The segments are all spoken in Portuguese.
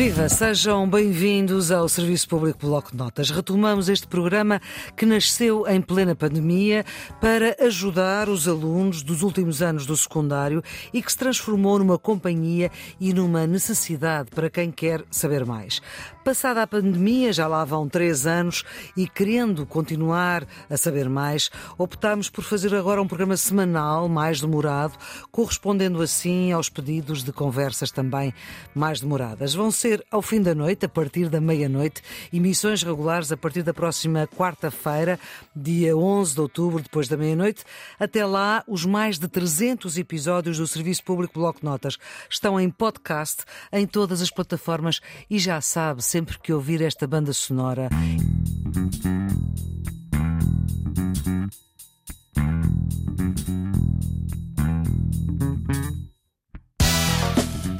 Viva, sejam bem-vindos ao Serviço Público Bloco de Notas. Retomamos este programa que nasceu em plena pandemia para ajudar os alunos dos últimos anos do secundário e que se transformou numa companhia e numa necessidade para quem quer saber mais. Passada a pandemia, já lá vão três anos, e querendo continuar a saber mais, optámos por fazer agora um programa semanal mais demorado, correspondendo assim aos pedidos de conversas também mais demoradas. Vão ser ao fim da noite, a partir da meia-noite, emissões regulares a partir da próxima quarta-feira, dia 11 de outubro, depois da meia-noite. Até lá, os mais de 300 episódios do Serviço Público Bloco Notas estão em podcast em todas as plataformas e já sabe, sempre que ouvir esta banda sonora.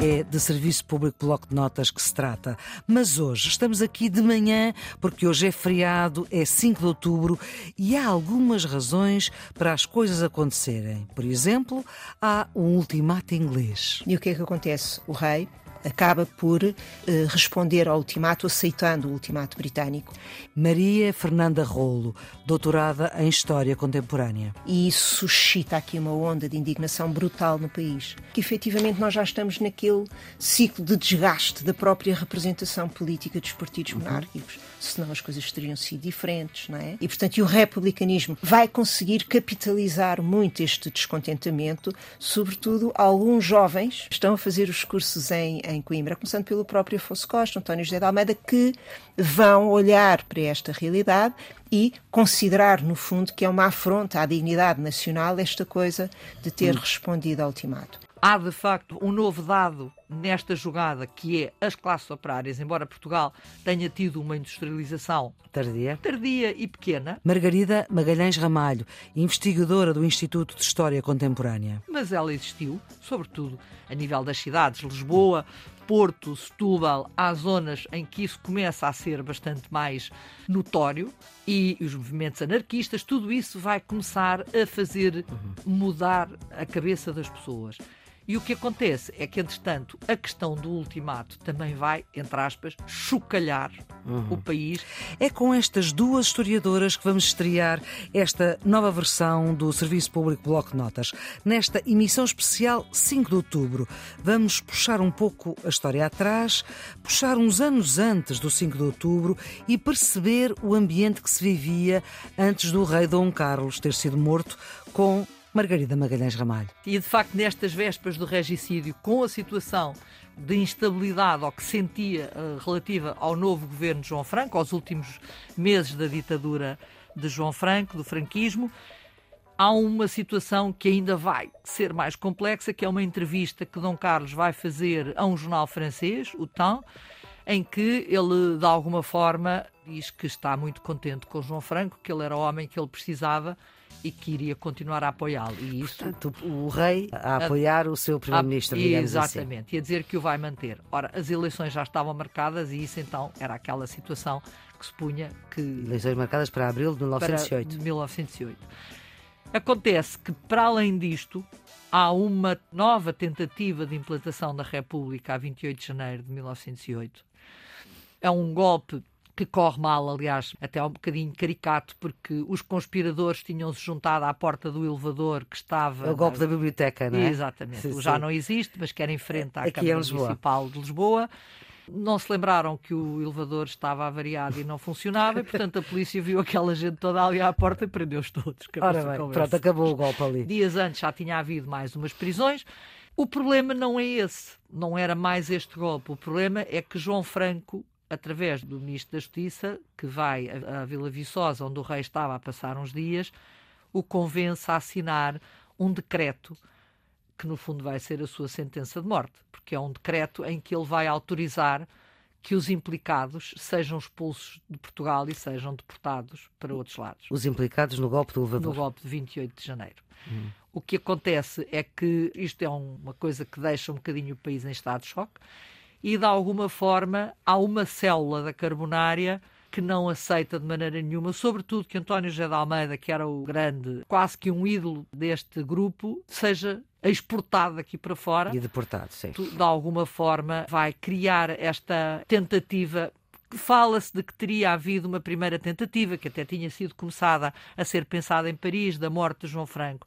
é de Serviço Público Bloco de Notas que se trata. Mas hoje estamos aqui de manhã, porque hoje é feriado, é 5 de outubro e há algumas razões para as coisas acontecerem. Por exemplo, há um ultimato inglês. E o que é que acontece? O rei acaba por uh, responder ao ultimato, aceitando o ultimato britânico. Maria Fernanda Rolo, doutorada em História Contemporânea. E isso suscita aqui uma onda de indignação brutal no país. Que efetivamente nós já estamos naquele ciclo de desgaste da própria representação política dos partidos uhum. monárquicos senão as coisas teriam sido diferentes, não é? E, portanto, e o republicanismo vai conseguir capitalizar muito este descontentamento, sobretudo alguns jovens estão a fazer os cursos em, em Coimbra, começando pelo próprio Afonso Costa, António José de Almeida, que vão olhar para esta realidade e considerar, no fundo, que é uma afronta à dignidade nacional esta coisa de ter hum. respondido ao ultimato há de facto um novo dado nesta jogada que é as classes operárias, embora Portugal tenha tido uma industrialização tardia, tardia e pequena. Margarida Magalhães Ramalho, investigadora do Instituto de História Contemporânea. Mas ela existiu, sobretudo a nível das cidades, Lisboa, Porto, Setúbal, há zonas em que isso começa a ser bastante mais notório e os movimentos anarquistas, tudo isso vai começar a fazer mudar a cabeça das pessoas. E o que acontece é que, entretanto, a questão do ultimato também vai, entre aspas, chocalhar uhum. o país. É com estas duas historiadoras que vamos estrear esta nova versão do Serviço Público Bloco de Notas. Nesta emissão especial 5 de outubro, vamos puxar um pouco a história atrás, puxar uns anos antes do 5 de outubro e perceber o ambiente que se vivia antes do rei Dom Carlos ter sido morto com Margarida Magalhães Ramalho. E de facto, nestas vésperas do regicídio, com a situação de instabilidade ou que sentia uh, relativa ao novo governo de João Franco, aos últimos meses da ditadura de João Franco, do franquismo, há uma situação que ainda vai ser mais complexa, que é uma entrevista que Dom Carlos vai fazer a um jornal francês, o Temps, em que ele, de alguma forma, diz que está muito contente com João Franco, que ele era o homem que ele precisava e que iria continuar a apoiá-lo. E isso, Portanto, o rei a apoiar a, o seu primeiro-ministro, digamos assim. Exatamente, assim. e a dizer que o vai manter. Ora, as eleições já estavam marcadas e isso então era aquela situação que se punha que... Eleições marcadas para abril de 1908. Para 1908. Acontece que, para além disto, há uma nova tentativa de implantação da República a 28 de janeiro de 1908. É um golpe que corre mal, aliás, até um bocadinho caricato, porque os conspiradores tinham-se juntado à porta do elevador que estava. É o golpe na... da biblioteca, não é? Exatamente. Sim, Já sim. não existe, mas que era em frente à Aqui Câmara é Municipal de Lisboa. Não se lembraram que o elevador estava avariado e não funcionava, e portanto a polícia viu aquela gente toda ali à porta e prendeu-os todos. Ora bem, pronto, acabou o golpe ali. Dias antes já tinha havido mais umas prisões. O problema não é esse, não era mais este golpe. O problema é que João Franco através do Ministro da Justiça, que vai à Vila Viçosa, onde o rei estava a passar uns dias, o convence a assinar um decreto que no fundo vai ser a sua sentença de morte, porque é um decreto em que ele vai autorizar que os implicados sejam expulsos de Portugal e sejam deportados para outros lados. Os implicados no golpe do elevador. No golpe de 28 de janeiro. Hum. O que acontece é que isto é uma coisa que deixa um bocadinho o país em estado de choque e de alguma forma há uma célula da carbonária que não aceita de maneira nenhuma, sobretudo que António José de Almeida, que era o grande, quase que um ídolo deste grupo, seja exportado aqui para fora. E deportado, sim. De alguma forma vai criar esta tentativa Fala-se de que teria havido uma primeira tentativa, que até tinha sido começada a ser pensada em Paris, da morte de João Franco.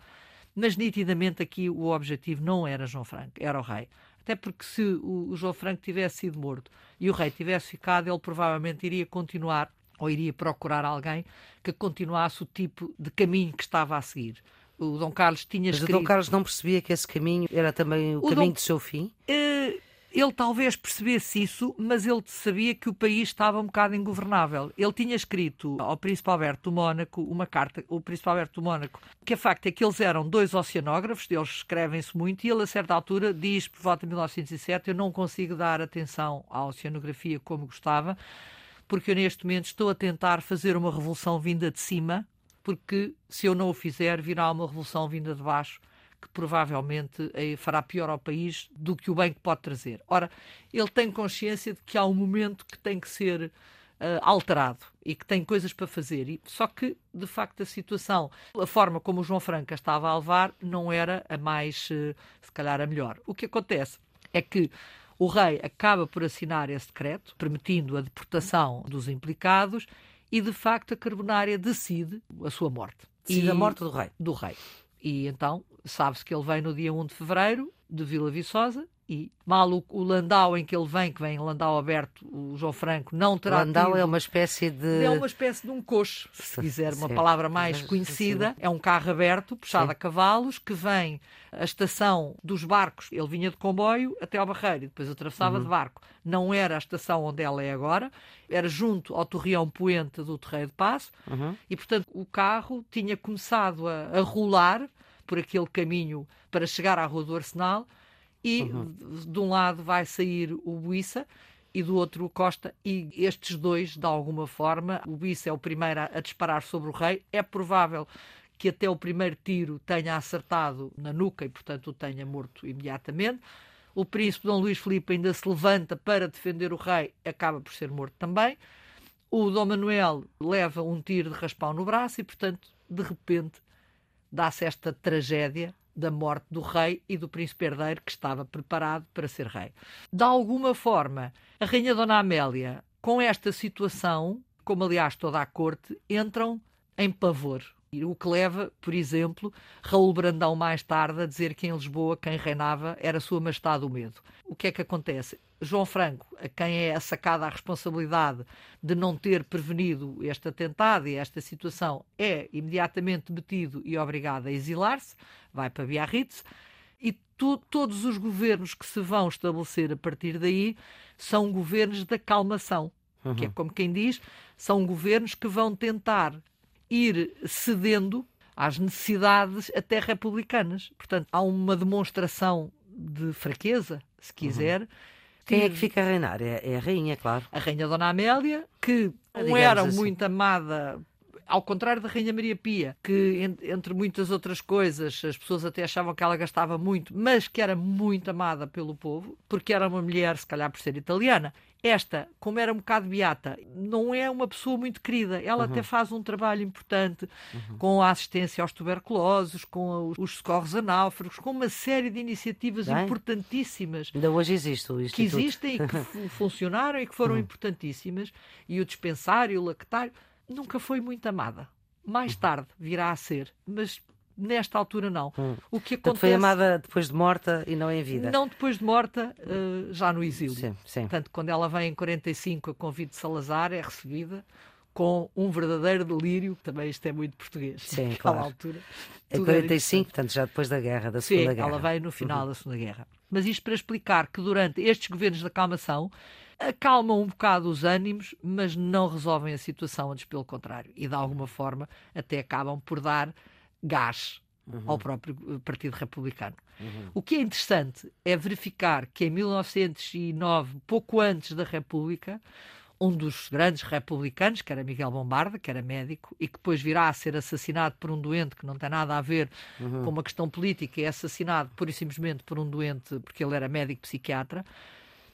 Mas nitidamente aqui o objetivo não era João Franco, era o rei. Até porque se o, João Franco tivesse sido morto e o rei tivesse ficado, ele provavelmente iria continuar ou iria procurar alguém que continuasse o tipo de caminho que estava a seguir. O Dom Carlos tinha Mas escrito... o Dom Carlos não percebia que esse caminho era também o, o caminho Dom... do seu fim? Uh, ele talvez percebesse isso, mas ele sabia que o país estava um bocado ingovernável. Ele tinha escrito ao Príncipe Alberto do Mónaco uma carta, o Príncipe Alberto do Mónaco, que a facto é que eles eram dois oceanógrafos, eles escrevem-se muito, e ele a certa altura diz, por volta de 1907, eu não consigo dar atenção à oceanografia como gostava, porque eu neste momento estou a tentar fazer uma revolução vinda de cima, porque se eu não o fizer, virá uma revolução vinda de baixo que provavelmente eh, fará pior ao país do que o bem que pode trazer. Ora, ele tem consciência de que há um momento que tem que ser Uh, alterado e que tem coisas para fazer. E, só que, de facto, a situação, a forma como o João Franca estava a levar, não era a mais, uh, se calhar, a melhor. O que acontece é que o rei acaba por assinar esse decreto, permitindo a deportação dos implicados, e, de facto, a Carbonária decide a sua morte. Decide e, a morte do rei. Do rei. E então sabe-se que ele vem no dia 1 de fevereiro de Vila Viçosa e mal o, o, Landau em que ele vem, que vem Landau aberto, o João Franco não terá Landau tido... é uma espécie de... É uma espécie de um coxo, se quiser uma palavra mais conhecida. É um carro aberto, puxado Sim. a cavalos, que vem a estação dos barcos. Ele vinha de comboio até ao Barreiro e depois atravessava uhum. de barco. Não era a estação onde ela é agora, era junto ao Torreão Poente do Terreiro de Passo uhum. e, portanto, o carro tinha começado a, a rolar por aquele caminho para chegar à Rua do Arsenal e uhum. de um lado vai sair o Buissa e do outro o Costa, e estes dois, de alguma forma, o Buissa é o primeiro a, a disparar sobre o rei. É provável que até o primeiro tiro tenha acertado na nuca e, portanto, o tenha morto imediatamente. O príncipe Dom Luís Filipe ainda se levanta para defender o rei, acaba por ser morto também. O Dom Manuel leva um tiro de raspão no braço e, portanto, de repente, dá-se esta tragédia da morte do rei e do príncipe herdeiro que estava preparado para ser rei. De alguma forma, a rainha Dona Amélia, com esta situação, como aliás toda a corte, entram em pavor. O que leva, por exemplo, Raul Brandão mais tarde a dizer que em Lisboa quem reinava era Sua Majestade o Medo. O que é que acontece? João Franco, a quem é sacada a responsabilidade de não ter prevenido este atentado e esta situação, é imediatamente detido e obrigado a exilar-se, vai para Biarritz, e tu, todos os governos que se vão estabelecer a partir daí são governos da calmação, uhum. que é como quem diz, são governos que vão tentar ir cedendo às necessidades até republicanas. Portanto, há uma demonstração de fraqueza, se quiser. Uhum. Quem é que fica a reinar? É, é, a rainha, claro. A rainha Dona Amélia, que não era assim. muito amada ao contrário da Rainha Maria Pia, que entre muitas outras coisas as pessoas até achavam que ela gastava muito, mas que era muito amada pelo povo, porque era uma mulher, se calhar por ser italiana, esta, como era um bocado beata, não é uma pessoa muito querida. Ela uhum. até faz um trabalho importante uhum. com a assistência aos tuberculosos, com os socorros a náufragos, com uma série de iniciativas Bem, importantíssimas. Ainda hoje existe o Instituto. Que existem e que funcionaram e que foram uhum. importantíssimas. E o dispensário, o lactário, nunca foi muito amada. Mais uhum. tarde virá a ser, mas Nesta altura, não. Hum. O que acontece... foi amada depois de morta e não em vida? Não depois de morta, uh, já no exílio. Sim, sim. Portanto, quando ela vem em 45 a convite de Salazar, é recebida com um verdadeiro delírio, também isto é muito português. Sim, claro. altura. Em 45, portanto, já depois da guerra, da Segunda Sim, Guerra. ela veio no final uhum. da Segunda Guerra. Mas isto para explicar que durante estes governos de acalmação acalmam um bocado os ânimos, mas não resolvem a situação, antes pelo contrário. E de alguma forma até acabam por dar gás uhum. ao próprio eh, Partido Republicano. Uhum. O que é interessante é verificar que em 1909, pouco antes da República, um dos grandes republicanos, que era Miguel Bombarda, que era médico, e que depois virá a ser assassinado por um doente que não tem nada a ver uhum. com uma questão política, é assassinado pura e simplesmente por um doente porque ele era médico psiquiatra,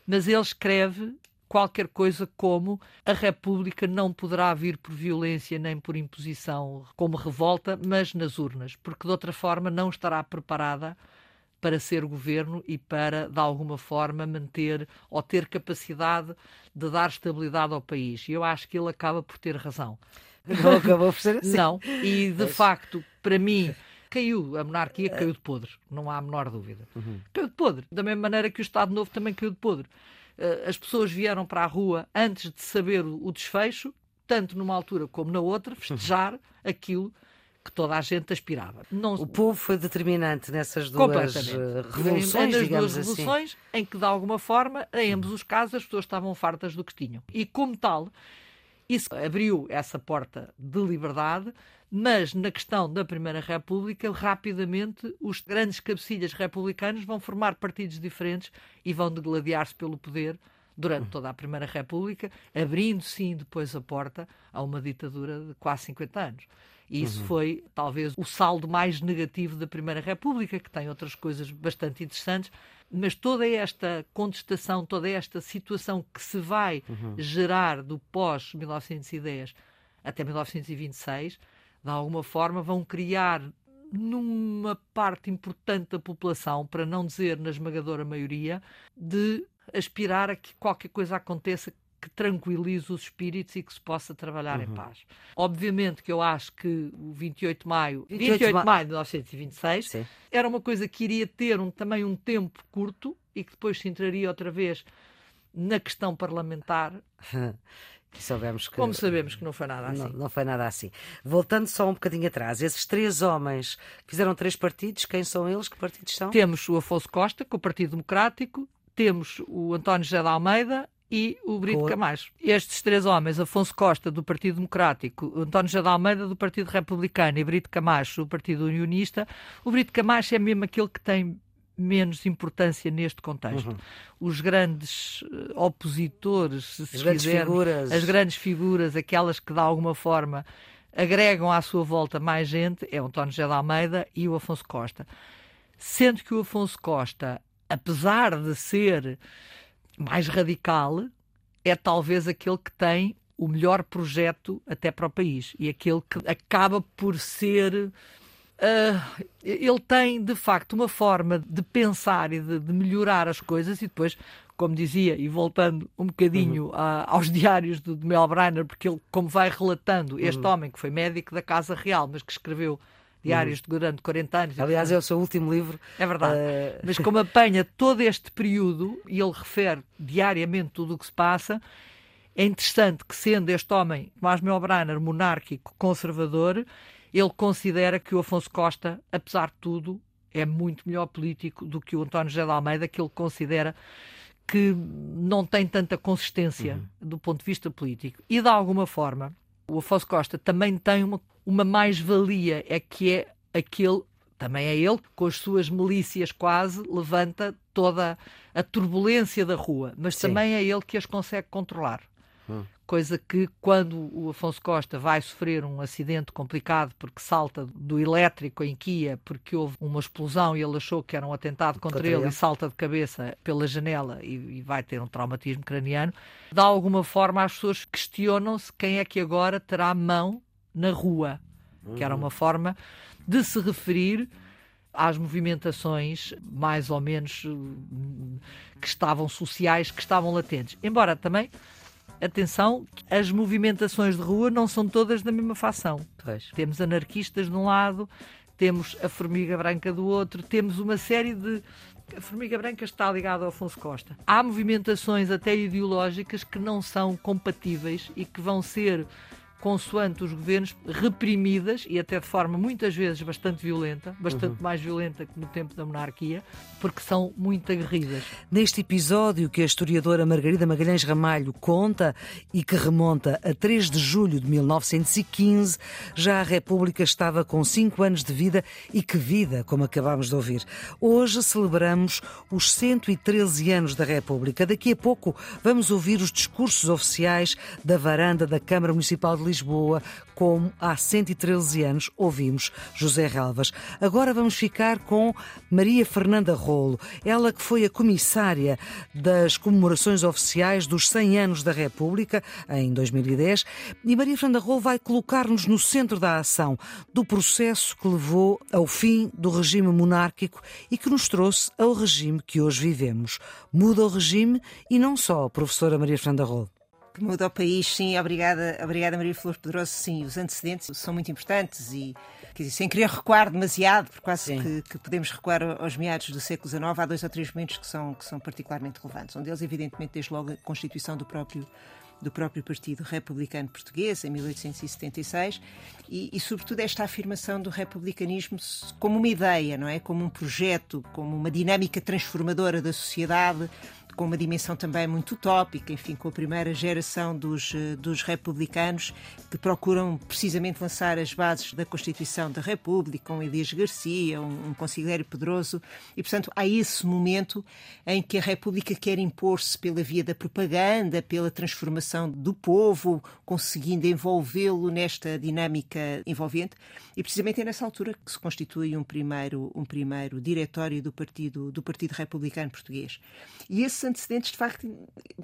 mas ele escreve qualquer coisa como a República não poderá vir por violência nem por imposição como revolta, mas nas urnas, porque de outra forma não estará preparada para ser governo e para, de alguma forma, manter ou ter capacidade de dar estabilidade ao país. E eu acho que ele acaba por ter razão. Não acabou por ser assim. Não, e de facto, para mim, caiu, a monarquia caiu de podre, não há a menor dúvida. Uhum. Caiu de podre, da mesma maneira que o Estado Novo também caiu de podre. Eh, as pessoas vieram para a rua antes de saber o desfecho, tanto numa altura como na outra, festejar aquilo que toda a gente aspirava. Não... O povo foi determinante nessas duas eh, revoluções, nas digamos duas assim. revoluções, em que de alguma forma, em ambos os casos, as pessoas estavam fartas do que tinham. E como tal, isso abriu essa porta de liberdade, mas na questão da Primeira República, rapidamente os grandes cabecilhas republicanos vão formar partidos diferentes e vão degladiar-se pelo poder durante uhum. toda a Primeira República, abrindo sim depois a porta a uma ditadura de quase 50 anos. E isso uhum. foi talvez o saldo mais negativo da Primeira República, que tem outras coisas bastante interessantes, mas toda esta contestação, toda esta situação que se vai uhum. gerar do pós-1910 até 1926, de alguma forma vão criar numa parte importante da população, para não dizer na esmagadora maioria, de aspirar a que qualquer coisa aconteça que tranquilize os espíritos e que se possa trabalhar uhum. em paz. Obviamente que eu acho que o 28 de maio, 28, 28 de maio de 1926, Sim. era uma coisa que iria ter um, também um tempo curto e que depois se entraria outra vez na questão parlamentar. Sabemos que, Como sabemos que não foi nada assim. Não, não, foi nada assim. Voltando só um bocadinho atrás, esses três homens fizeram três partidos, quem são eles? Que partidos são? Temos o Afonso Costa, com o Partido Democrático, temos o António José de Almeida e o Brito Camacho. Estes três homens, Afonso Costa, do Partido Democrático, António José de Almeida, do Partido Republicano e Brito Camacho, do Partido Unionista, o Brito Camacho é mesmo aquele que tem menos importância neste contexto. Uhum. Os grandes eh, opositores, se as grandes figuras. as grandes figuras, aquelas que de alguma forma agregam à sua volta mais gente, é o António José de Almeida e o Afonso Costa. Sendo que o Afonso Costa apesar de ser mais radical, é talvez aquele que tem o melhor projeto até para o país e aquele que acaba por ser. Uh, ele tem de facto uma forma de pensar e de, de, melhorar as coisas, e depois, como dizia, e voltando um bocadinho uhum. a, aos diários do, do Mel Brainer, porque ele, como vai relatando, este uhum. homem que foi médico da Casa Real, mas que escreveu diários uhum. durante 40 anos. Aliás, é o seu último livro. É verdade. Uh... Mas como apanha todo este período e ele refere diariamente tudo o que se passa, é interessante que, sendo este homem, Tomás Melbraner, monárquico, conservador, ele considera que o Afonso Costa, apesar de tudo, é muito melhor político do que o António José de Almeida, que ele considera que não tem tanta consistência uhum. do ponto de vista político. E, de alguma forma, o Afonso Costa também tem uma, uma mais-valia, é que é aquele, também é ele, com as suas milícias quase, levanta toda a turbulência da rua, mas Sim. também é ele que as consegue controlar. Hum. Coisa que, quando o Afonso Costa vai sofrer um acidente complicado porque salta do elétrico em Kia, porque houve uma explosão e ele achou que era um atentado contra, contra ele, ele, e salta de cabeça pela janela e, e vai ter um traumatismo craniano, de alguma forma as pessoas questionam-se quem é que agora terá mão na rua, uhum. que era uma forma de se referir às movimentações mais ou menos hum, que estavam sociais, que estavam latentes. Embora também atenção, as movimentações de rua não são todas da mesma facção. Pois. Temos anarquistas de um lado, temos a Formiga Branca do outro, temos uma série de. A Formiga Branca está ligada ao Afonso Costa. Há movimentações até ideológicas que não são compatíveis e que vão ser consoante os governos, reprimidas e até de forma muitas vezes bastante violenta, bastante uhum. mais violenta que no tempo da monarquia, porque são muito aguerridas. Neste episódio que a historiadora Margarida Magalhães Ramalho conta e que remonta a 3 de julho de 1915, já a República estava com 5 anos de vida e que vida, como acabámos de ouvir. Hoje celebramos os 113 anos da República. Daqui a pouco vamos ouvir os discursos oficiais da varanda da Câmara Municipal de Lisboa, como há 113 anos ouvimos José Relvas. Agora vamos ficar com Maria Fernanda Rolo, ela que foi a comissária das comemorações oficiais dos 100 anos da República, em 2010, e Maria Fernanda Rolo vai colocar-nos no centro da ação do processo que levou ao fim do regime monárquico e que nos trouxe ao regime que hoje vivemos. Muda o regime e não só, professora Maria Fernanda Rolo que muda o país, sim, obrigada, obrigada Maria Flor Pedroso, sim, os antecedentes são muito importantes e, quer dizer, sem querer recuar demasiado, porque quase que, que, podemos recuar aos meados do século XIX, há dois ou três momentos que são, que são particularmente relevantes. Um deles, evidentemente, desde logo a constituição do próprio do próprio Partido Republicano Português, em 1876, e, e, sobretudo esta afirmação do republicanismo como uma ideia, não é? Como um projeto, como uma dinâmica transformadora da sociedade, com uma dimensão também muito utópica, enfim, com a primeira geração dos, eh, dos republicanos que procuram precisamente lançar as bases da Constituição da República, com Elias Garcia, um, um conselheiro Pedroso, e portanto há esse momento em que a República quer impor-se pela via da propaganda, pela transformação do povo, conseguindo envolvê-lo nesta dinâmica envolvente, e precisamente é nessa altura que se constitui um primeiro, um primeiro diretório do Partido, do Partido Republicano Português. E esse antecedentes, de facto,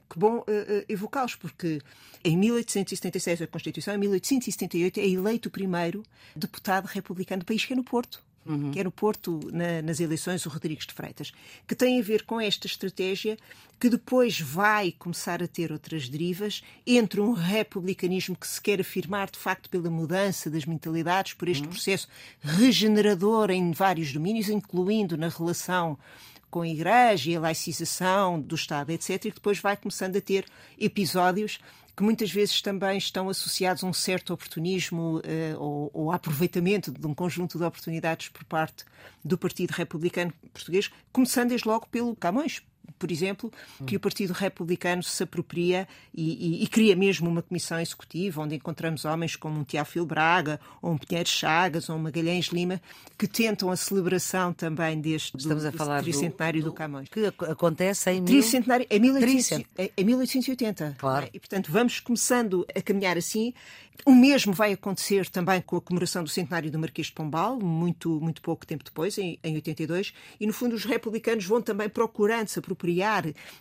que bom uh, evocá-los, porque em 1876 a Constituição, em 1878 é eleito o primeiro deputado republicano do país, que é no Porto. Uhum. que é no Porto, na, nas eleições, o Rodrigues de Freitas, que tem a ver com esta estratégia que depois vai começar a ter outras derivas entre um republicanismo que se quer afirmar, de facto, pela mudança das mentalidades, por este uhum. processo regenerador em vários domínios, incluindo na relação com a Igreja e a laicização do Estado, etc., e depois vai começando a ter episódios que muitas vezes também estão associados a um certo oportunismo uh, ou, ou aproveitamento de um conjunto de oportunidades por parte do Partido Republicano Português, começando desde logo pelo Camões, por exemplo, que o Partido Republicano se apropria e, e, e, cria mesmo uma comissão executiva onde encontramos homens como um Teófilo Braga, ou um Pinheiro Chagas, ou um Magalhães Lima, que tentam a celebração também deste Estamos do, a falar do tricentenário do, do, Camões. Que acontece em, tricentenário, em, 1800, em 1880. Claro. E, portanto, vamos começando a caminhar assim. O mesmo vai acontecer também com a comemoração do centenário do Marquês de Pombal, muito, muito pouco tempo depois, em, em 82, e no fundo os republicanos vão também procurando se apropriar,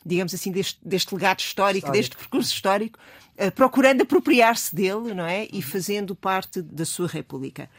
digamos assim, deste, deste legado histórico, histórico, deste percurso histórico, uh, procurando apropriar-se dele, não é? E fazendo parte da sua república.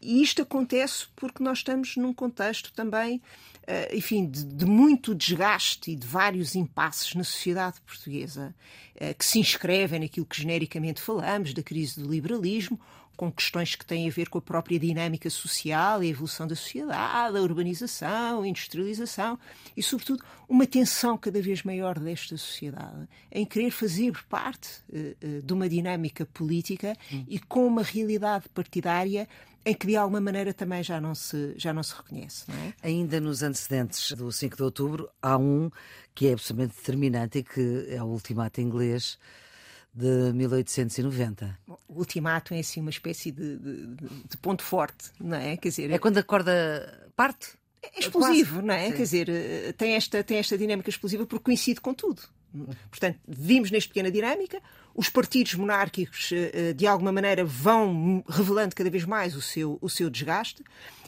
E isto acontece porque nós estamos num contexto também uh, enfim, de, de, muito desgaste e de vários impasses na sociedade portuguesa, uh, que se inscrevem naquilo que genericamente falamos, da crise do liberalismo, com questões que têm a ver com a própria dinâmica social, a evolução da sociedade, a urbanização, a industrialização e, sobretudo, uma tensão cada vez maior desta sociedade em querer fazer parte uh, de uma dinâmica política hum. e com uma realidade partidária em que de alguma maneira também já não se, já não se reconhece. Não é? Ainda nos antecedentes do 5 de outubro, há um que é absolutamente determinante e que é o ultimato inglês de 1890. O ultimato é assim uma espécie de, de, de ponto forte, não é? Quer dizer, é quando a corda parte? É explosivo, Quase. não é? Sim. Quer dizer, eh, tem esta, tem esta dinâmica explosiva porque coincide com tudo. Portanto, vimos nesta pequena dinâmica, os partidos monárquicos, eh, eh, de alguma maneira, vão revelando cada vez mais o seu, o seu desgaste,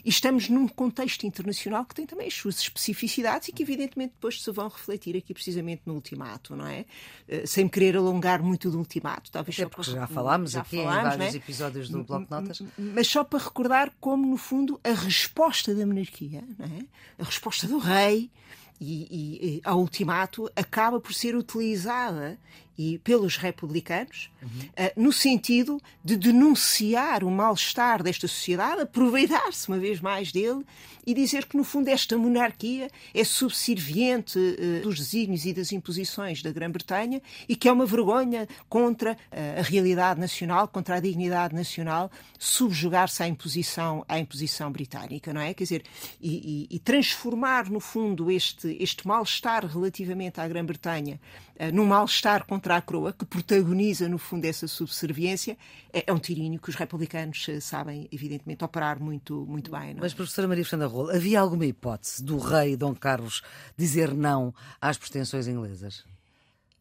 e estamos num contexto internacional que tem também as suas especificidades e que, evidentemente, depois se vão refletir aqui precisamente no ultimato, não é? Eh, sem querer alongar muito do ultimato, talvez só porque já falámos já aqui falámos, em vários é? episódios do Bloco de Notas. Mas só para recordar como, no fundo, a resposta da monarquia, não é? a resposta do rei e, e, ao ultimato acaba por ser utilizada e pelos republicanos, uhum. uh, no sentido de denunciar o mal-estar desta sociedade, aproveitar-se uma vez mais dele e dizer que, no fundo, esta monarquia é subserviente uh, dos desígnios e das imposições da Grã-Bretanha e que é uma vergonha contra uh, a realidade nacional, contra a dignidade nacional, subjugar-se à imposição, à imposição britânica, não é? Quer dizer, e, e, e transformar, no fundo, este, este mal-estar relativamente à Grã-Bretanha num mal-estar contra contra a coroa, que protagoniza, no fundo, essa subserviência, é, é um tirínio que os republicanos eh, sabem, evidentemente, operar muito, muito bem. Não? É? Mas, professora Maria Fernanda Rolo, havia alguma hipótese do rei Dom Carlos dizer não às pretensões inglesas?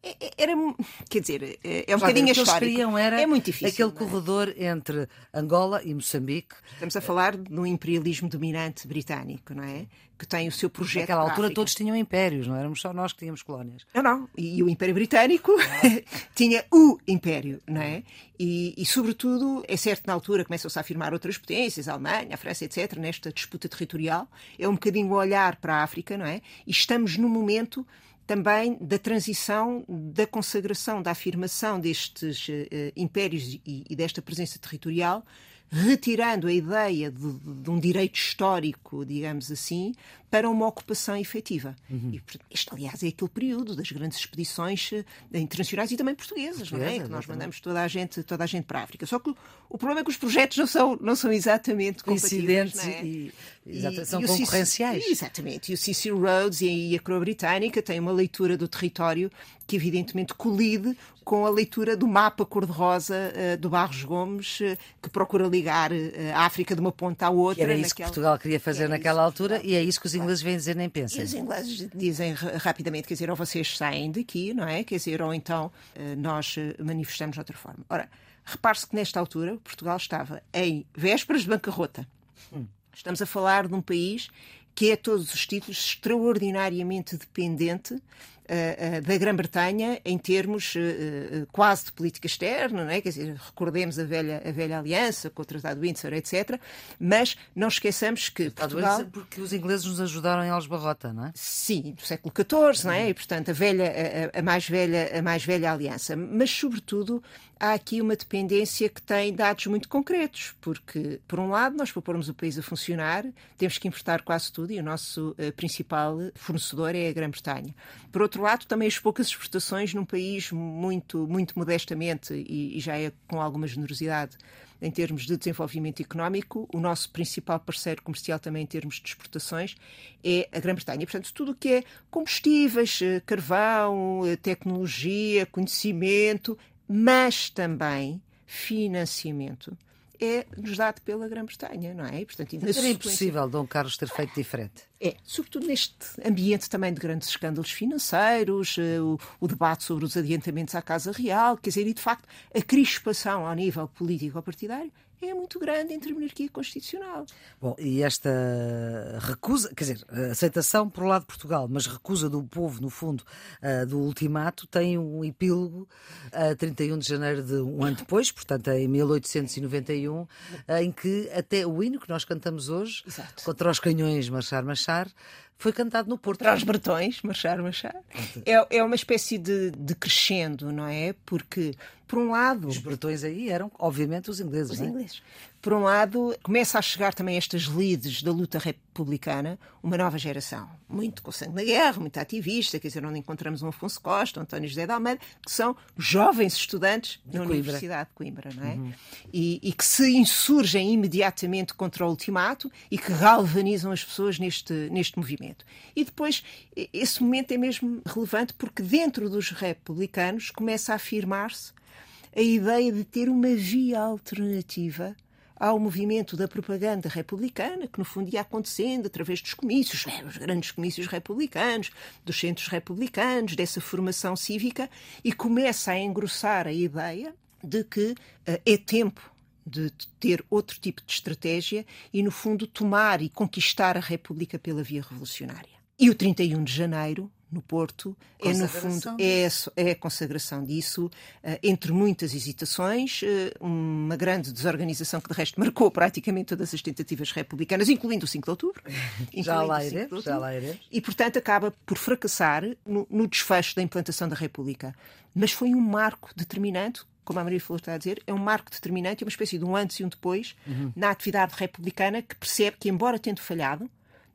É, é, era, quer dizer, é, é um bocadinho histórico. O que eles queriam era é muito difícil, aquele corredor entre Angola e Moçambique. Estamos a falar de um imperialismo dominante britânico, não é? Que tem o seu projeto. Naquela altura todos tinham impérios, não éramos só nós que tínhamos colónias. Não, não. E o Império Britânico tinha o império, não é? E, e, sobretudo, é certo, na altura começam-se a afirmar outras potências, a Alemanha, a França, etc., nesta disputa territorial. É um bocadinho o olhar para a África, não é? E estamos num momento também da transição, da consagração, da afirmação destes uh, impérios e, e, desta presença territorial, retirando a ideia de, de, um direito histórico, digamos assim, para uma ocupação efetiva. Uhum. E, este, aliás, é aquele período das grandes expedições uh, internacionais e também portuguesas, não é? Que nós mandamos toda a gente, toda a gente para a África. Só que o, o problema é que os projetos não são, não são exatamente coincidentes é? e, e, são e concorrenciais. exatamente. E o Cecil Rhodes e a Croa Britânica têm uma leitura do território que evidentemente colide com a leitura do mapa cor-de-rosa uh, do Barros Gomes, uh, que procura ligar uh, a África de uma ponta à outra. E era isso naquela... que Portugal queria fazer naquela altura e é isso que os ingleses vêm dizer nem pensam. E os ingleses dizem rapidamente, quer dizer, ou vocês saem daqui, não é? Quer dizer, ou então nós manifestamos de outra forma. Ora, repare-se que nesta altura Portugal estava em vésperas de bancarrota. Hum. Estamos a falar de um país que é a todos os títulos extraordinariamente dependente uh, da Grã-Bretanha em termos uh, quase de política externa, não é? Quer dizer, recordemos a velha, a velha aliança com o Tratado de Windsor, etc. Mas não esqueçamos que Portugal... Porque os ingleses nos ajudaram em Algebarrota, não é? Sim, do século XIV, não é? E, portanto, a, velha, a, a, mais velha, a mais velha aliança. Mas, sobretudo, há aqui uma dependência que tem dados muito concretos, porque, por um lado, nós para pormos o país a funcionar, temos que importar quase tudo e o nosso uh, principal fornecedor é a Grã-Bretanha. Por outro lado, também as poucas exportações num país muito, muito modestamente e, e já é com alguma generosidade em termos de desenvolvimento económico, o nosso principal parceiro comercial também em termos de exportações é a Grã-Bretanha. Portanto, tudo o que é combustíveis, eh, carvão, eh, tecnologia, conhecimento, mas também financiamento é-nos dado pela Grã-Bretanha, não é? E, portanto, Era sequência... impossível Dom Carlos ter feito diferente. É, sobretudo neste ambiente também de grandes escândalos financeiros, eh, o, o, debate sobre os adiantamentos à Casa Real, quer dizer, e de facto a crispação ao nível político-partidário é muito grande entre a monarquia constitucional. Bom, e esta recusa, quer dizer, aceitação por lado de Portugal, mas recusa do povo, no fundo, uh, do ultimato, tem um epílogo a uh, 31 de janeiro de um ano depois, portanto em 1891, uh, em que até o hino que nós cantamos hoje, Exato. contra os canhões Marchar, Marchar, foi cantado no Porto. Para os bretões, marchar, marchar. É, é uma espécie de, de crescendo, não é? Porque, por um lado. Os bretões aí eram, obviamente, os ingleses. Os é? ingleses por um lado, começa a chegar também estas lides da luta republicana, uma nova geração, muito com sangue na guerra, muito ativista, quer dizer, onde encontramos um Afonso Costa, um António José de Almeida, que são jovens estudantes da Universidade de Coimbra, não é? Uhum. E, e, que se insurgem imediatamente contra o ultimato e que galvanizam as pessoas neste, neste movimento. E depois, esse momento é mesmo relevante porque dentro dos republicanos começa a afirmar-se a ideia de ter uma via alternativa ao movimento da propaganda republicana, que no fundo ia acontecendo através dos comícios, né, os grandes comícios republicanos, dos centros republicanos, dessa formação cívica, e começa a engrossar a ideia de que uh, é tempo de ter outro tipo de estratégia e, no fundo, tomar e conquistar a República pela via revolucionária. E o 31 de janeiro no Porto é no fundo é, é a consagração disso uh, entre muitas hesitações uh, uma grande desorganização que de resto marcou praticamente todas as tentativas republicanas incluindo o 5 de outubro já lá iremos, já lá iremos. e portanto acaba por fracassar no, no desfecho da implantação da República mas foi um marco determinante como a Maria falou está a dizer, é um marco determinante, é uma espécie de um antes e um depois uhum. na atividade republicana que percebe que, embora tendo falhado,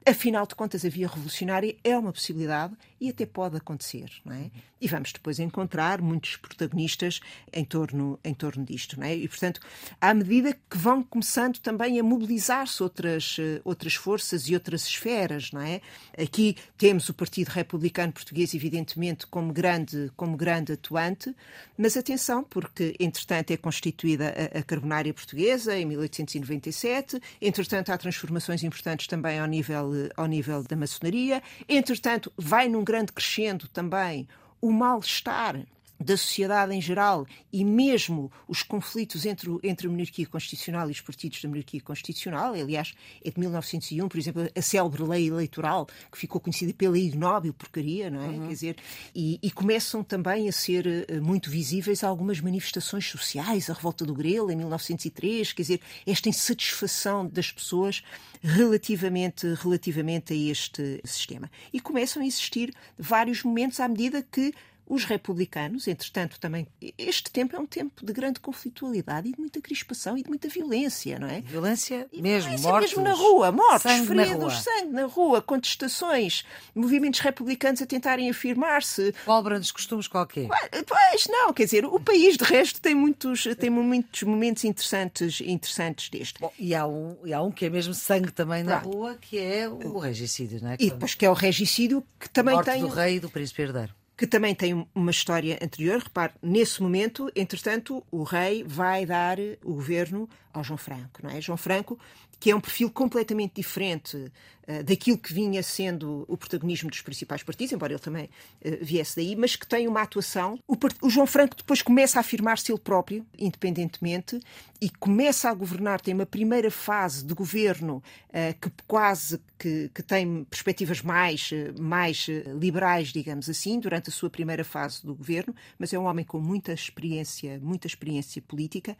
afinal de contas, a via revolucionária é uma possibilidade e até pode acontecer, não é? E vamos depois encontrar muitos protagonistas em torno, em torno disto, não é? E, portanto, à medida que vão começando também a mobilizar-se outras, eh, outras forças e outras esferas, não é? Aqui temos o Partido Republicano Português, evidentemente, como grande, como grande atuante, mas atenção, porque, entretanto, é constituída a, a Carbonária Portuguesa, em 1897, entretanto, há transformações importantes também ao nível, ao nível da maçonaria, entretanto, vai num grande crescendo também o mal-estar da sociedade em geral e mesmo os conflitos entre, entre a monarquia constitucional e os partidos da monarquia constitucional, aliás, é de 1901, por exemplo, a célebre lei eleitoral, que ficou conhecida pela ignóbil porcaria, não é? Uhum. Quer dizer, e, e, começam também a ser uh, muito visíveis algumas manifestações sociais, a revolta do Grelo em 1903, quer dizer, esta insatisfação das pessoas relativamente, relativamente a este sistema. E começam a existir vários momentos à medida que os republicanos, entretanto, também. Este tempo é um tempo de grande conflitualidade e de muita crispação e de muita violência, não é? Violência e mesmo, violência mortos, mesmo na rua, mortos, sangue feridos, na sangue na rua, contestações, movimentos republicanos a tentarem afirmar-se. Qual dos costumes qualquer? Pois, não, quer dizer, o país de resto tem muitos, tem muitos momentos interessantes, interessantes deste. Bom, e, há um, e há um que é mesmo sangue também na claro. rua, que é o regicídio, não é? E depois que é o regicídio que também Morte tem. do rei e do príncipe herdeiro que também tem uma história anterior. Repare, nesse momento, entretanto, o rei vai dar o governo ao João Franco, não é? João Franco que é um perfil completamente diferente uh, daquilo que vinha sendo o protagonismo dos principais partidos, embora ele também uh, viesse daí, mas que tem uma atuação. O, o João Franco depois começa a afirmar-se ele próprio, independentemente, e começa a governar, tem uma primeira fase de governo uh, que quase que, que, tem perspectivas mais, mais liberais, digamos assim, durante a sua primeira fase do governo, mas é um homem com muita experiência, muita experiência política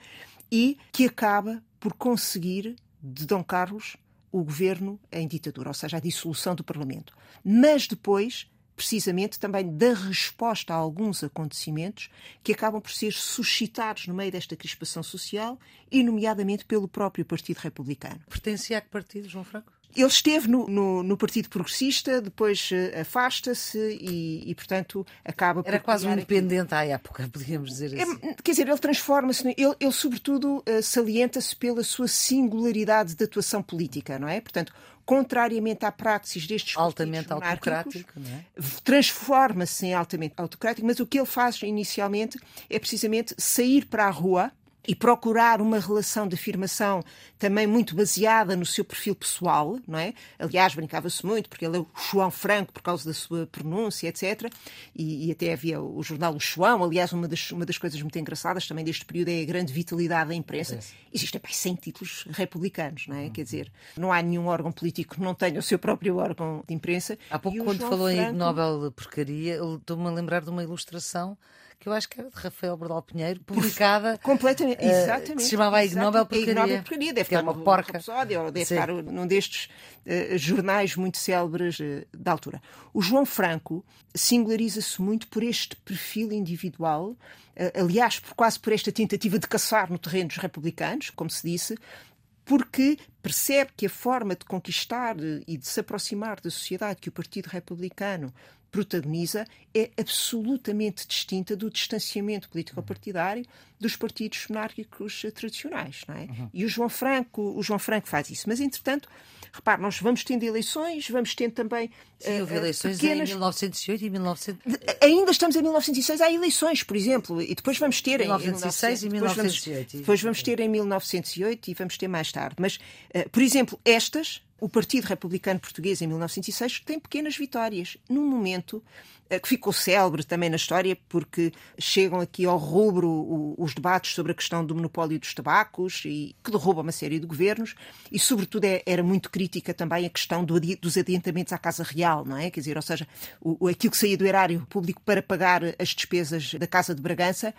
e que acaba por conseguir de Dom Carlos o governo em ditadura, ou seja, a dissolução do Parlamento. Mas depois, precisamente, também da resposta a alguns acontecimentos que acabam por ser suscitados no meio desta crispação social e, nomeadamente, pelo próprio Partido Republicano. Pertencia a que partido, João Franco? Ele esteve no, no, no Partido Progressista, depois uh, afasta-se e, e, portanto, acaba Era quase um independente à época, podíamos dizer é, assim. É, quer dizer, ele transforma-se, ele, ele, sobretudo, uh, salienta-se pela sua singularidade de atuação política, não é? Portanto, contrariamente à praxis destes altamente autocrático, é? transforma-se em altamente autocrático, mas o que ele faz inicialmente é precisamente sair para a rua e procurar uma relação de afirmação também muito baseada no seu perfil pessoal, não é? Aliás, brincava-se muito, porque ele é o João Franco por causa da sua pronúncia, etc. E, e, até havia o jornal O João. Aliás, uma das, uma das coisas muito engraçadas também deste período é a grande vitalidade da imprensa. É. Existem bem, 100 títulos republicanos, não é? Quer dizer, não há nenhum órgão político que não tenha o seu próprio órgão de imprensa. Há pouco, quando João falou Franco... em Nobel de Porcaria, estou-me a lembrar de uma ilustração que eu acho que era de Rafael Bordal Pinheiro, publicada. Completamente, uh, exatamente. Que se chamava a Ignóbel Porcaria. Porcaria, deve estar uma no, porca. episódio, ou deve Sim. estar num destes uh, jornais muito célebres uh, da altura. O João Franco singulariza-se muito por este perfil individual, aliás, por, quase por esta tentativa de caçar no terreno dos republicanos, como se disse, porque percebe que a forma de conquistar e de se aproximar da sociedade que o Partido Republicano protagoniza é absolutamente distinta do distanciamento político-partidário dos partidos monárquicos tradicionais, não é? Uhum. E o João Franco, o João Franco faz isso. Mas entretanto, repare, nós vamos tendo eleições, vamos tendo também Sim, houve uh, eleições pequenas... em 1908 e 1900. Ainda estamos em 1906, há eleições, por exemplo, e depois vamos ter 1906 em 1906 e 1908. Depois vamos, depois vamos ter em 1908 e vamos ter mais tarde. Mas, uh, por exemplo, estas o Partido Republicano Português, em 1906, tem pequenas vitórias, num momento que ficou célebre também na história, porque chegam aqui ao rubro os debates sobre a questão do monopólio dos tabacos, e que derruba uma série de governos, e, sobretudo, é, era muito crítica também a questão do, dos adiantamentos à Casa Real, não é? Quer dizer, ou seja, o, aquilo que saía do erário público para pagar as despesas da Casa de Bragança,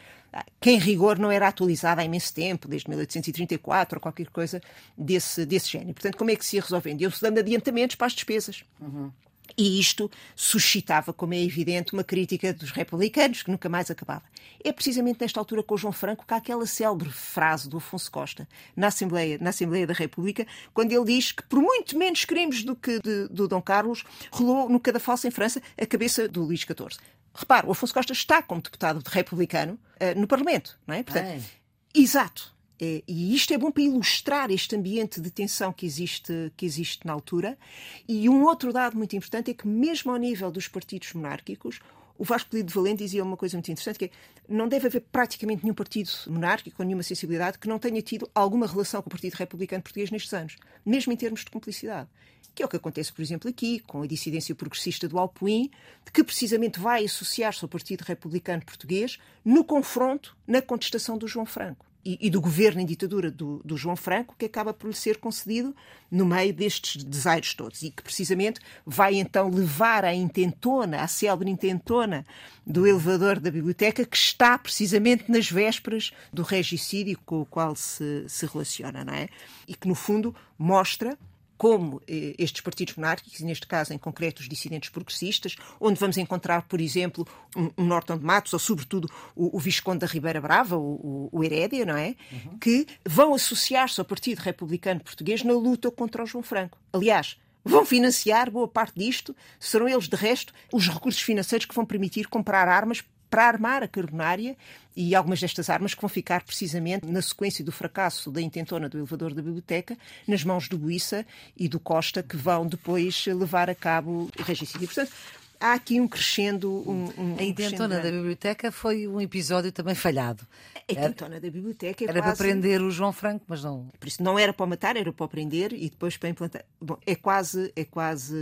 que em rigor não era atualizada há imenso tempo, desde 1834 ou qualquer coisa desse, desse género. Portanto, como é que se ia resolvendo? Iam-se dando adiantamentos para as despesas. Uhum. E isto suscitava, como é evidente, uma crítica dos republicanos, que nunca mais acabava. É precisamente nesta altura com o João Franco que há aquela célebre frase do Afonso Costa, na Assembleia, na Assembleia da República, quando ele diz que, por muito menos crimes do que de, do Dom Carlos, rolou no Cadafalso, em França, a cabeça do Luís XIV. Repare, o Afonso Costa está como deputado republicano uh, no Parlamento, não é? Portanto, exato. É, e isto é bom para ilustrar este ambiente de tensão que existe, que existe na altura. E um outro dado muito importante é que, mesmo ao nível dos partidos monárquicos, O Vasco Polido de Valente dizia uma coisa muito interessante, que é não deve haver praticamente nenhum partido monárquico com nenhuma sensibilidade que não tenha tido alguma relação com o Partido Republicano Português nestes anos, mesmo em termos de cumplicidade que é o que acontece, por exemplo, aqui, com a dissidência progressista do Alpuim, que precisamente vai associar-se ao Partido Republicano Português no confronto, na contestação do João Franco e, do governo em ditadura do, do, João Franco, que acaba por lhe ser concedido no meio destes desaires todos e que precisamente vai então levar à intentona, à célebre intentona do elevador da biblioteca, que está precisamente nas vésperas do regicídio com o qual se, se relaciona, não é? E que, no fundo, mostra como eh, estes partidos monárquicos, e neste caso em concreto os dissidentes progressistas, onde vamos encontrar, por exemplo, um, um Norton de Matos, ou sobretudo o, o Visconde da Ribeira Brava, o, o, o Herédia, não é? Uhum. Que vão associar-se ao Partido Republicano Português na luta contra o João Franco. Aliás, vão financiar boa parte disto, serão eles, de resto, os recursos financeiros que vão permitir comprar armas para armar a carbonária e algumas destas armas que vão ficar precisamente na sequência do fracasso da intentona do elevador da biblioteca nas mãos do Buissa e do Costa que vão depois levar a cabo o regicídio. Portanto, há aqui um crescendo. Um, um, a intentona um da biblioteca foi um episódio também falhado. A intentona da biblioteca é Era quase... para prender o João Franco, mas não. Por isso não era para matar, era para prender e depois para implantar. Bom, é quase, é quase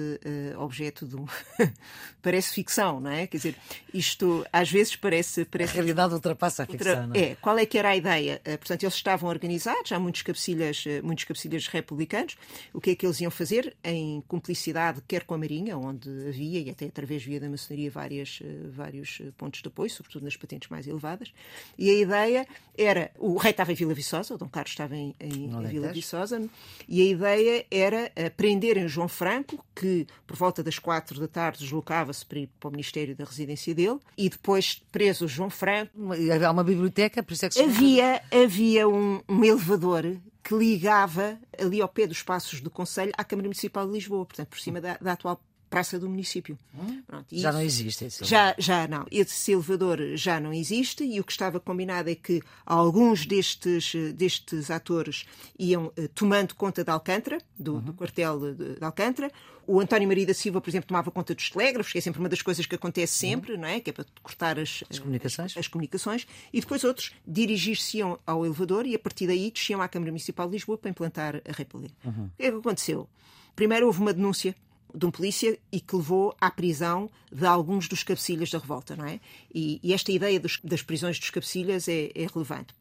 uh, objeto de um. parece ficção, não é? Quer dizer, isto às vezes parece. parece... A realidade ultrapassa a ficção. Outra... É, qual é que era a ideia? Uh, portanto, eles estavam organizados, há muitos cabecilhas, uh, muitos cabecilhas republicanos. O que é que eles iam fazer? Em cumplicidade, quer com a Marinha, onde havia, e até através através via da maçonaria várias, eh, vários eh, pontos de apoio, sobretudo nas patentes mais elevadas. E a ideia era, o rei estava em Vila Viçosa, o Dom Carlos estava em, em, Vila Viçosa, e a ideia era prenderem João Franco, que por volta das quatro da tarde deslocava-se para ir para o Ministério da Residência dele, e depois preso João Franco. Havia uma biblioteca, por isso é que se Havia, havia um, um elevador que ligava ali ao pé dos passos do Conselho à Câmara Municipal de Lisboa, portanto, por cima da, da atual praça do município. Hum? Pronto, já não existe esse já Já não. Esse elevador já não existe e o que estava combinado é que alguns destes, destes atores iam uh, tomando conta de Alcântara, do, uhum. do quartel de, de, Alcântara. O António Maria da Silva, por exemplo, tomava conta dos telégrafos, que é sempre uma das coisas que acontece uhum. sempre, uhum. não é? Que é para cortar as, as comunicações. As, as, comunicações. E depois outros dirigir-se-iam ao elevador e a partir daí desciam à Câmara Municipal de Lisboa para implantar a República. Uhum. O que é que aconteceu? Primeiro houve uma denúncia de um polícia e que levou à prisão de alguns dos cabecilhas da revolta, não é? E, e esta ideia dos, das prisões dos cabecilhas é, é relevante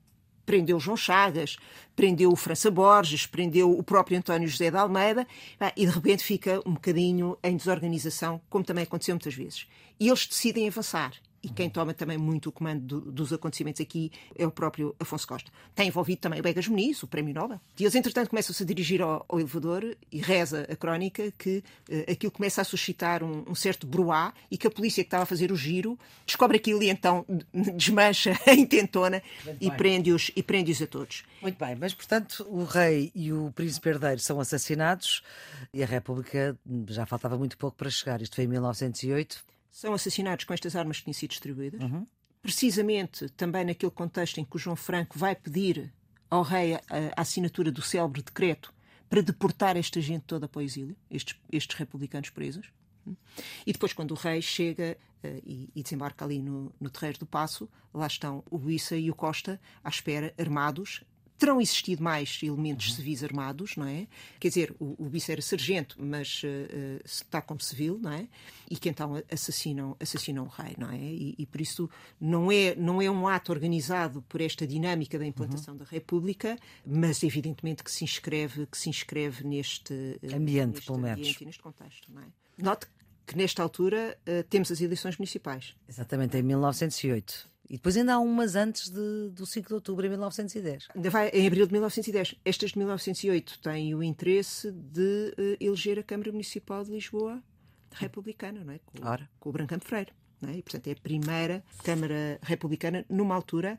prendeu João Chagas, prendeu o França Borges, prendeu o próprio António José de Almeida, e de repente fica um bocadinho em desorganização, como também aconteceu muitas vezes. E eles decidem avançar e quem toma também muito o comando do, dos acontecimentos aqui é o próprio Afonso Costa. Tem envolvido também o Begas Muniz, o Prémio Nobel. E eles, entretanto, começam-se a dirigir ao, ao, elevador e reza a crónica que uh, aquilo começa a suscitar um, um, certo bruá e que a polícia que estava a fazer o giro descobre aquilo e então desmancha a intentona e prende-os e prende-os a todos. Muito bem, mas portanto o rei e o príncipe herdeiro são assassinados e a República já faltava muito pouco para chegar. Isto foi em 1908 são assassinados com estas armas que tinham sido distribuídas. Uhum. Precisamente também naquele contexto em que o João Franco vai pedir ao rei a, a assinatura do célebre decreto para deportar esta gente toda para o exílio, estes, estes republicanos presos. E depois, quando o rei chega uh, e, e, desembarca ali no, no Terreiro do Passo, lá estão o Buissa e o Costa à espera, armados, terão existido mais elementos uhum. civis armados, não é? Quer dizer, o, o vice era sargento, mas uh, está como civil, não é? E que então assassinam, assassinam o rei, não é? E, e, por isso não é, não é um ato organizado por esta dinâmica da implantação uhum. da República, mas evidentemente que se inscreve, que se inscreve neste ambiente, neste pelo menos. Ambiente, neste contexto, não é? Note que nesta altura uh, temos as eleições municipais. Exatamente, em 1908. E depois ainda há umas antes de, do 5 de outubro de 1910. Ainda vai em abril de 1910. Estas de 1908 têm o interesse de uh, eleger a Câmara Municipal de Lisboa republicana, não é? Com, Ora. com o Brancampo Freire. Não é? E, portanto, é a primeira Câmara Republicana numa altura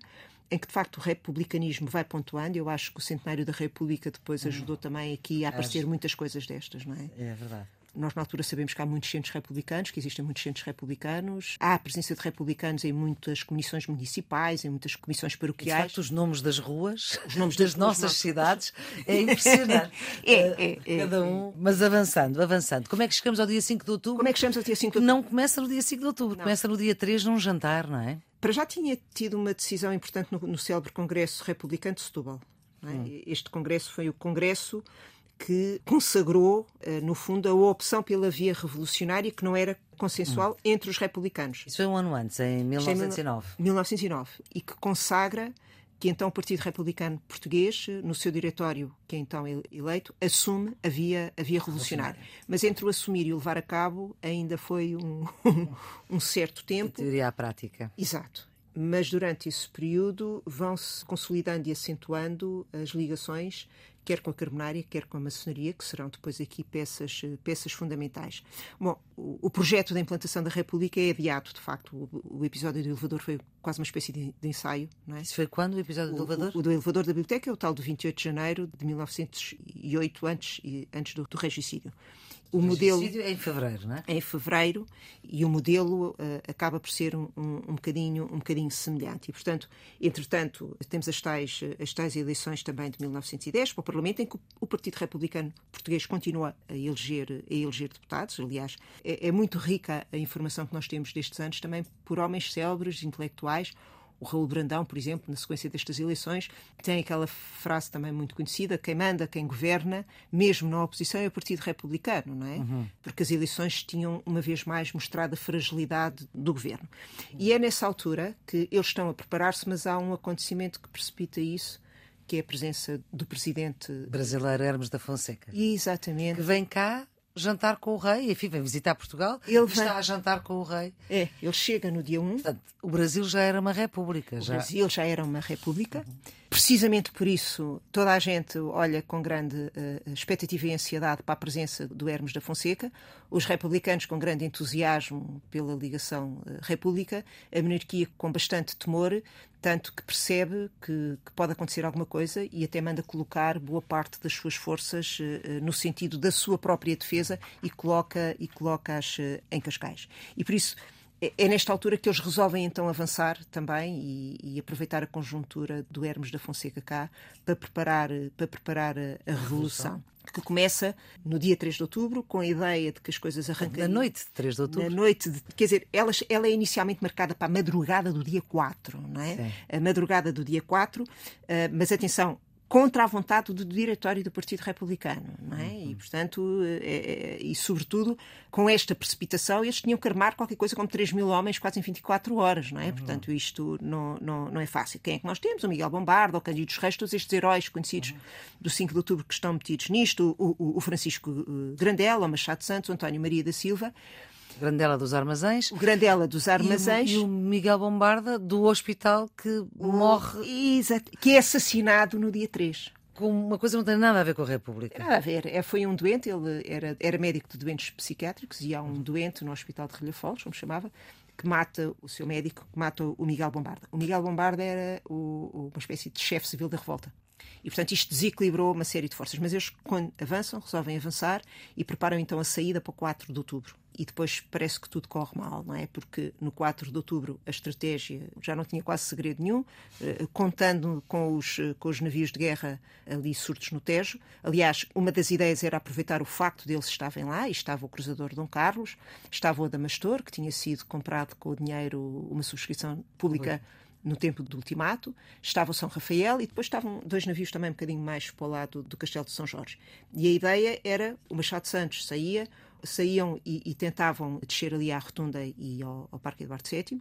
em que de facto o republicanismo vai pontuando. Eu acho que o centenário da República depois hum. ajudou também aqui a aparecer acho. muitas coisas destas, não é? É verdade Nós, na altura, sabemos que há muitos centros republicanos, que existem muitos centros republicanos. Há a presença de republicanos em muitas comissões municipais, em muitas comissões paroquiais. De facto, os nomes das ruas, os nomes das, das nossas ruas, cidades, é impressionante. é, é, é, Cada um. Mas avançando, avançando. Como é que chegamos ao dia 5 de outubro? Como é que chegamos ao dia 5 de outubro? Não começa no dia 5 de outubro, não. começa no dia 3 num jantar, não é? Para já tinha tido uma decisão importante no, no célebre Congresso Republicano de Setúbal. É? Hum. Este congresso foi o congresso que consagrou, eh, no fundo, a opção pela via revolucionária que não era consensual hum. entre os republicanos. Isso foi um ano antes, em 1909. Em 1909. E que consagra que então o Partido Republicano Português, no seu diretório, que é então eleito, assume a via, a via revolucionária. Mas entre o assumir e o levar a cabo ainda foi um, um certo tempo. A teoria à prática. Exato mas durante esse período vão-se consolidando e acentuando as ligações quer com a carbonária, quer com a maçonaria, que serão depois aqui peças, peças fundamentais. Bom, o, o projeto da implantação da República é adiado, de facto. O, o episódio do elevador foi quase uma espécie de, de ensaio. Não é? Isso foi quando o episódio do elevador? O, o, do elevador da biblioteca é o tal do 28 de janeiro de 1908, antes, antes do, do regicídio. O modelo é em fevereiro, não é? É em fevereiro e o modelo uh, acaba por ser um, um, um, bocadinho, um bocadinho semelhante. E, portanto, entretanto, temos as tais, as tais eleições também de 1910 para o Parlamento, em que o Partido Republicano Português continua a eleger, a eleger deputados. Aliás, é, é muito rica a informação que nós temos destes anos também por homens célebres, intelectuais o Raul Brandão, por exemplo, na sequência destas eleições, tem aquela frase também muito conhecida: quem manda, quem governa, mesmo na oposição, é o Partido Republicano, não é? Uhum. Porque as eleições tinham, uma vez mais, mostrado a fragilidade do governo. E é nessa altura que eles estão a preparar-se, mas há um acontecimento que precipita isso que é a presença do presidente brasileiro Hermes da Fonseca. Exatamente. Que vem cá jantar com o rei, enfim, vem visitar Portugal ele está a jantar com o rei. É, ele chega no dia 1. Portanto, o Brasil já era uma república. O já... Brasil já era uma república. Uhum. Precisamente por isso, toda a gente olha com grande uh, expectativa e ansiedade para a presença do Hermes da Fonseca, os republicanos com grande entusiasmo pela ligação uh, república, a monarquia com bastante temor, tanto que percebe que, que, pode acontecer alguma coisa e até manda colocar boa parte das suas forças uh, no sentido da sua própria defesa e coloca e coloca-as em Cascais. E por isso é, é nesta altura que eles resolvem então avançar também e, e, aproveitar a conjuntura do Hermes da Fonseca cá para preparar, para preparar a, a revolução. Que começa no dia 3 de outubro, com a ideia de que as coisas arrancam. Na noite de 3 de outubro. Na noite, de, quer dizer, ela, ela é inicialmente marcada para a madrugada do dia 4, não é? Sim. A madrugada do dia 4, uh, eh, mas atenção, contra a vontade do diretório do Partido Republicano, não é? E, portanto, é, é, e sobretudo com esta precipitação, eles tinham que armar qualquer coisa como 3 mil homens quase em 24 horas, não é? Portanto, isto não, não, não é fácil. Quem é que nós temos? O Miguel Bombardo, o Cândido Reis, todos estes heróis conhecidos do 5 de outubro que estão metidos nisto, o, o, o Francisco eh, Grandela, o Machado Santos, o António Maria da Silva. Grandela dos Armazéns. O Grandela dos Armazéns. E o, e o Miguel Bombarda do hospital que o, morre. Exato, que é assassinado no dia 3 com uma coisa que não tem nada a ver com a República. Nada a ver. É, foi um doente, ele era, era médico de doentes psiquiátricos e há um doente no Hospital de Rilhafoles, como chamava, que mata o seu médico, que mata o Miguel Bombarda. O Miguel Bombarda era o, uma espécie de chefe civil da revolta. E, portanto, isto desequilibrou uma série de forças. Mas eles, quando avançam, resolvem avançar e preparam então a saída para o 4 de outubro. E depois parece que tudo corre mal, não é? Porque no 4 de outubro a estratégia já não tinha quase segredo nenhum, eh, contando com os, eh, com os navios de guerra ali surtos no Tejo. Aliás, uma das ideias era aproveitar o facto deles estarem lá, e estava o cruzador Dom Carlos, estava o Adamastor, que tinha sido comprado com o dinheiro, uma subscrição pública no tempo do ultimato, estava o São Rafael e depois estavam dois navios também um bocadinho mais para o lado do Castelo de São Jorge. E a ideia era o Machado Santos saía, saíam e, e tentavam descer ali à Rotunda e ao, ao Parque Eduardo VII.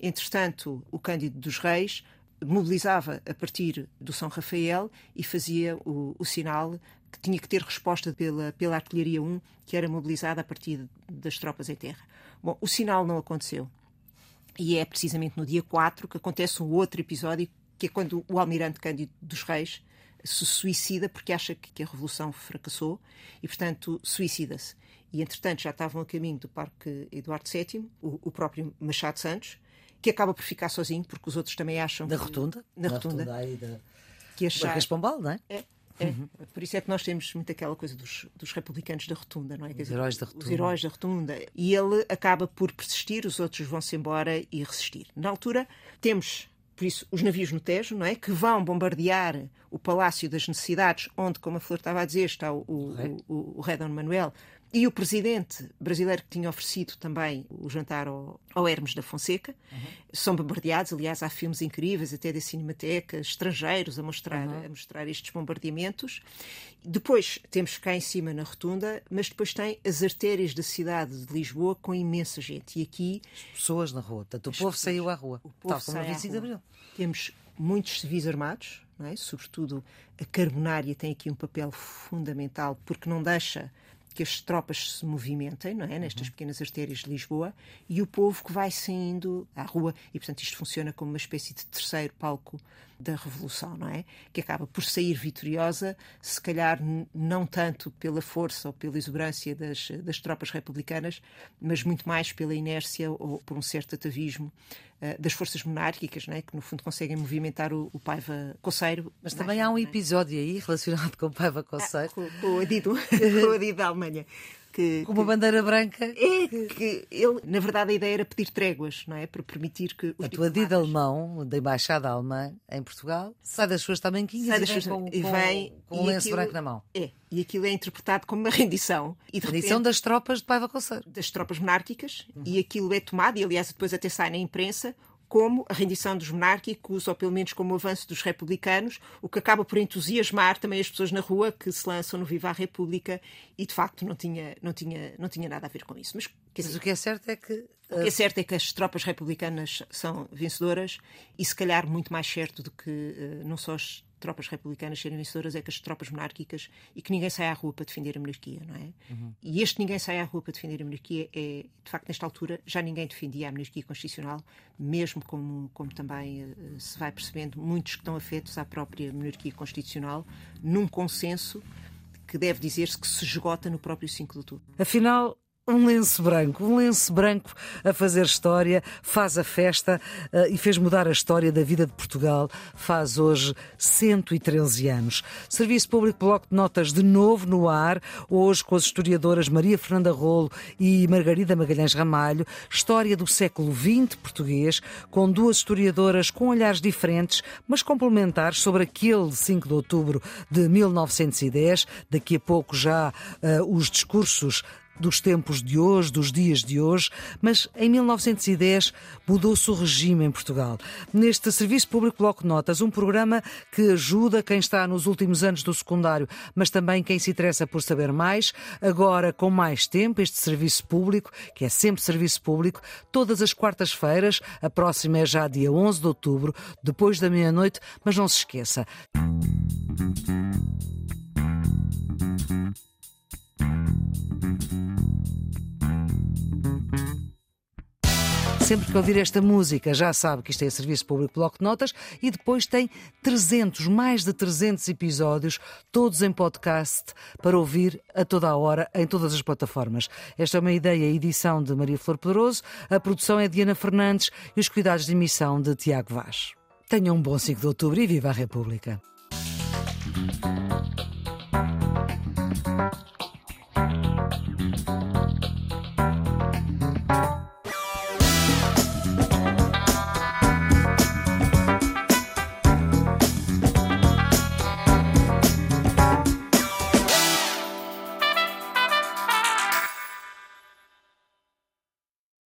Entretanto, o Cândido dos Reis mobilizava a partir do São Rafael e fazia o, o sinal que tinha que ter resposta pela, pela Artilharia 1, que era mobilizada a partir das tropas em terra. Bom, o sinal não aconteceu. E é precisamente no dia 4 que acontece um outro episódio, que é quando o almirante Cândido dos Reis se suicida porque acha que a revolução fracassou e, portanto, suicida-se. E, entretanto, já estavam a caminho do Parque Eduardo VII, o, o próprio Machado Santos, que acaba por ficar sozinho, porque os outros também acham. Na rotunda? Na, rotunda. rotunda aí da... Que achar... Pombal, não é? é? É. Uhum. Por isso é que nós temos muito aquela coisa dos, dos republicanos da rotunda, não é? Os dizer, heróis da rotunda. Os heróis da rotunda. E ele acaba por persistir, os outros vão-se embora e resistir. Na altura, temos por isso, os navios no Tejo, não é? Que vão bombardear o Palácio das Necessidades, onde, como a Flor estava a dizer, está o, o, o, o rei Dom Manuel e o presidente brasileiro que tinha oferecido também o jantar ao, ao Hermes da Fonseca. Uhum. São bombardeados, aliás, há filmes incríveis, até da Cinemateca, estrangeiros a mostrar, uhum. a mostrar estes bombardeamentos. Depois temos cá em cima na rotunda, mas depois tem as artérias da cidade de Lisboa com imensa gente. E aqui. As pessoas na rua. Portanto, o povo pessoas, saiu à rua. O povo tal como no 25 de Abril. Temos muitos civis armados, é? sobretudo a Carbonária tem aqui um papel fundamental porque não deixa que as tropas se movimentem, não é? Nestas uhum. pequenas artérias de Lisboa e o povo que vai saindo à rua e, portanto, isto funciona como uma espécie de terceiro palco da revolução, não é? Que acaba por sair vitoriosa, se calhar não tanto pela força ou pela exuberância das, das tropas republicanas, mas muito mais pela inércia ou por um certo atavismo uh, das forças monárquicas, não é? Que no fundo conseguem movimentar o, o Paiva Coceiro. Mas também há um é? episódio aí relacionado com o Paiva Coceiro. Ah, com, com o Adido, com o Adido da Alemanha que, com uma que, bandeira branca. É que ele, na verdade, a ideia era pedir tréguas, não é? Para permitir que. A tua dida alemão, da embaixada alemã em Portugal, sai das suas tamanquinhas sai e, vem com, e vem com, com um lenço branco na mão. É, e aquilo é interpretado como uma rendição. E rendição repente, das tropas de Paiva Conceiro. Das tropas monárquicas, uhum. e aquilo é tomado, e aliás depois até sai na imprensa, como a rendição dos monárquicos, ou pelo menos como o avanço dos republicanos, o que acaba por entusiasmar também as pessoas na rua que se lançam no Viva a República e de facto não tinha, não tinha, não tinha nada a ver com isso. Mas, Mas dizer, o que é certo é que. O que é certo é que as tropas republicanas são vencedoras e se calhar muito mais certo do que uh, não só as tropas republicanas serem vencedoras é que as tropas monárquicas e que ninguém sai à rua para defender a monarquia, não é? Uhum. E este ninguém sai à rua para defender a monarquia é, de facto, nesta altura já ninguém defendia a monarquia constitucional, mesmo como, como também uh, se vai percebendo, muitos que estão afetos à própria monarquia constitucional, num consenso que deve dizer-se que se esgota no próprio 5 de outubro. Afinal, um lenço branco, um lenço branco a fazer história, faz a festa uh, e fez mudar a história da vida de Portugal. Faz hoje 113 anos. Serviço Público Bloco de Notas de novo no ar, hoje com as historiadoras Maria Fernanda Rolo e Margarida Magalhães Ramalho. História do século XX português, com duas historiadoras com olhares diferentes, mas complementares sobre aquele 5 de outubro de 1910. Daqui a pouco já uh, os discursos dos tempos de hoje, dos dias de hoje, mas em 1910 mudou-se o regime em Portugal. Neste Serviço Público Bloco Notas, um programa que ajuda quem está nos últimos anos do secundário, mas também quem se interessa por saber mais, agora com mais tempo, este serviço público, que é sempre serviço público, todas as quartas-feiras, a próxima é já dia 11 de outubro, depois da meia-noite, mas não se esqueça. Sempre que ouvir esta música já sabe que isto é Serviço Público Bloco de Notas e depois tem 300, mais de 300 episódios, todos em podcast, para ouvir a toda a hora em todas as plataformas. Esta é uma ideia e edição de Maria Flor Poderoso, a produção é de Ana Fernandes e os cuidados de emissão de Tiago Vaz. Tenham um bom 5 de outubro e viva a República!